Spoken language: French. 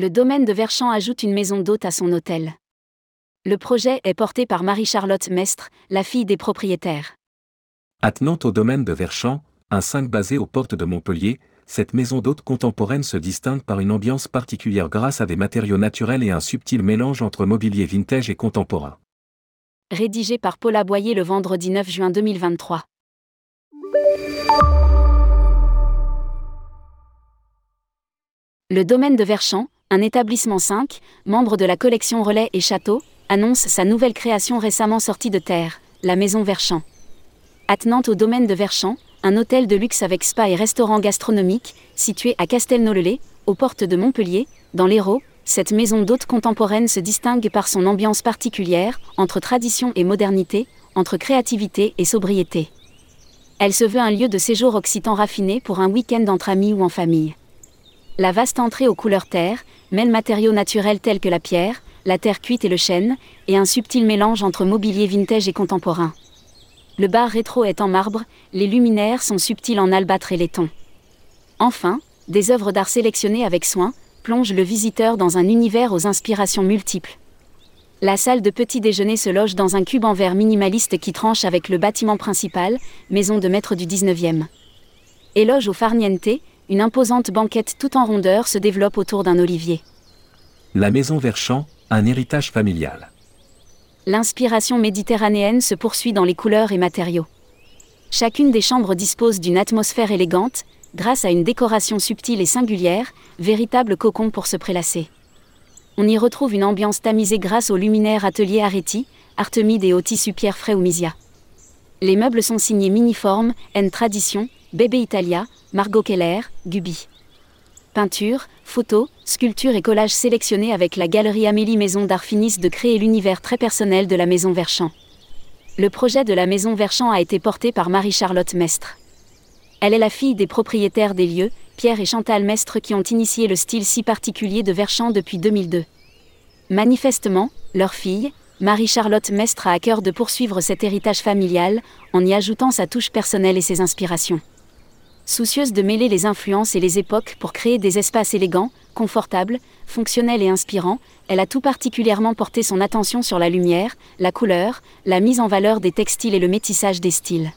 Le domaine de Verchamp ajoute une maison d'hôte à son hôtel. Le projet est porté par Marie-Charlotte Mestre, la fille des propriétaires. Attenante au domaine de Verchamp, un 5 basé aux portes de Montpellier, cette maison d'hôte contemporaine se distingue par une ambiance particulière grâce à des matériaux naturels et un subtil mélange entre mobilier vintage et contemporain. Rédigé par Paula Boyer le vendredi 9 juin 2023. Le domaine de Verchamp, un établissement 5, membre de la collection Relais et Château, annonce sa nouvelle création récemment sortie de terre, la Maison Verchamp. Attenante au domaine de Verchamp, un hôtel de luxe avec spa et restaurant gastronomique, situé à Castelnau-le-Lay, aux portes de Montpellier, dans l'Hérault, cette maison d'hôte contemporaine se distingue par son ambiance particulière, entre tradition et modernité, entre créativité et sobriété. Elle se veut un lieu de séjour occitan raffiné pour un week-end entre amis ou en famille. La vaste entrée aux couleurs terre mêle matériaux naturels tels que la pierre, la terre cuite et le chêne, et un subtil mélange entre mobilier vintage et contemporain. Le bar rétro est en marbre, les luminaires sont subtils en albâtre et laiton. Enfin, des œuvres d'art sélectionnées avec soin plongent le visiteur dans un univers aux inspirations multiples. La salle de petit déjeuner se loge dans un cube en verre minimaliste qui tranche avec le bâtiment principal, maison de maître du 19e. Éloge au farniente, une imposante banquette tout en rondeur se développe autour d'un olivier. La maison Verchamp, un héritage familial l'inspiration méditerranéenne se poursuit dans les couleurs et matériaux. Chacune des chambres dispose d'une atmosphère élégante, grâce à une décoration subtile et singulière, véritable cocon pour se prélasser. On y retrouve une ambiance tamisée grâce aux luminaires ateliers Areti, Artemide et au tissu pierre frais ou Misia. Les meubles sont signés Miniforme, N Tradition, Bébé Italia, Margot Keller, Gubi. Peinture, photos, sculptures et collages sélectionnés avec la galerie Amélie Maison d'Art finissent de créer l'univers très personnel de la Maison Verchamp. Le projet de la Maison Verchamp a été porté par Marie-Charlotte Mestre. Elle est la fille des propriétaires des lieux, Pierre et Chantal Mestre qui ont initié le style si particulier de Verchamp depuis 2002. Manifestement, leur fille, Marie-Charlotte Mestre a à cœur de poursuivre cet héritage familial, en y ajoutant sa touche personnelle et ses inspirations. Soucieuse de mêler les influences et les époques pour créer des espaces élégants, confortables, fonctionnels et inspirants, elle a tout particulièrement porté son attention sur la lumière, la couleur, la mise en valeur des textiles et le métissage des styles.